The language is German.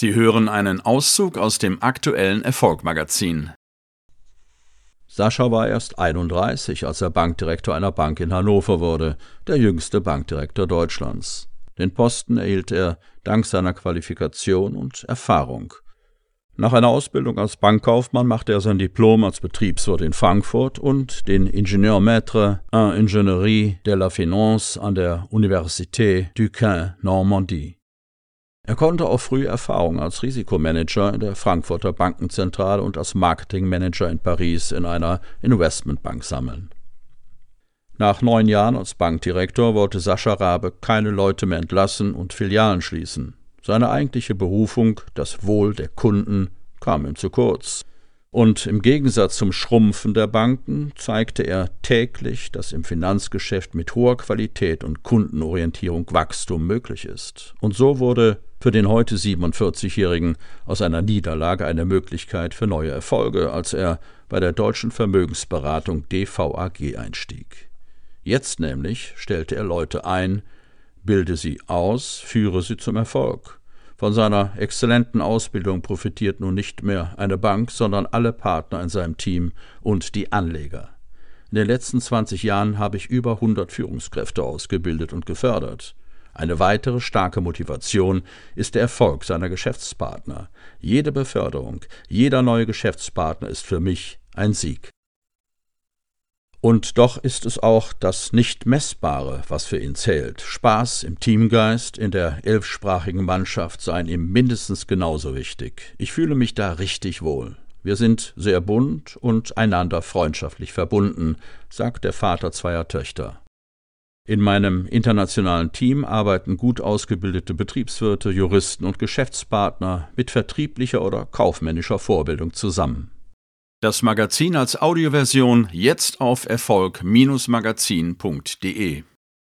Sie hören einen Auszug aus dem aktuellen Erfolgmagazin. Sascha war erst 31, als er Bankdirektor einer Bank in Hannover wurde, der jüngste Bankdirektor Deutschlands. Den Posten erhielt er dank seiner Qualifikation und Erfahrung. Nach einer Ausbildung als Bankkaufmann machte er sein Diplom als Betriebswirt in Frankfurt und den Ingenieur Maître en Ingénierie de la Finance an der Université Duquesne Normandie. Er konnte auch früh Erfahrung als Risikomanager in der Frankfurter Bankenzentrale und als Marketingmanager in Paris in einer Investmentbank sammeln. Nach neun Jahren als Bankdirektor wollte Sascha Rabe keine Leute mehr entlassen und Filialen schließen. Seine eigentliche Berufung, das Wohl der Kunden, kam ihm zu kurz. Und im Gegensatz zum Schrumpfen der Banken zeigte er täglich, dass im Finanzgeschäft mit hoher Qualität und Kundenorientierung Wachstum möglich ist. Und so wurde für den heute 47-Jährigen aus einer Niederlage eine Möglichkeit für neue Erfolge, als er bei der deutschen Vermögensberatung DVAG einstieg. Jetzt nämlich stellte er Leute ein, bilde sie aus, führe sie zum Erfolg. Von seiner exzellenten Ausbildung profitiert nun nicht mehr eine Bank, sondern alle Partner in seinem Team und die Anleger. In den letzten 20 Jahren habe ich über 100 Führungskräfte ausgebildet und gefördert. Eine weitere starke Motivation ist der Erfolg seiner Geschäftspartner. Jede Beförderung, jeder neue Geschäftspartner ist für mich ein Sieg. Und doch ist es auch das Nicht-Messbare, was für ihn zählt. Spaß im Teamgeist, in der elfsprachigen Mannschaft seien ihm mindestens genauso wichtig. Ich fühle mich da richtig wohl. Wir sind sehr bunt und einander freundschaftlich verbunden, sagt der Vater zweier Töchter. In meinem internationalen Team arbeiten gut ausgebildete Betriebswirte, Juristen und Geschäftspartner mit vertrieblicher oder kaufmännischer Vorbildung zusammen. Das Magazin als Audioversion jetzt auf Erfolg-magazin.de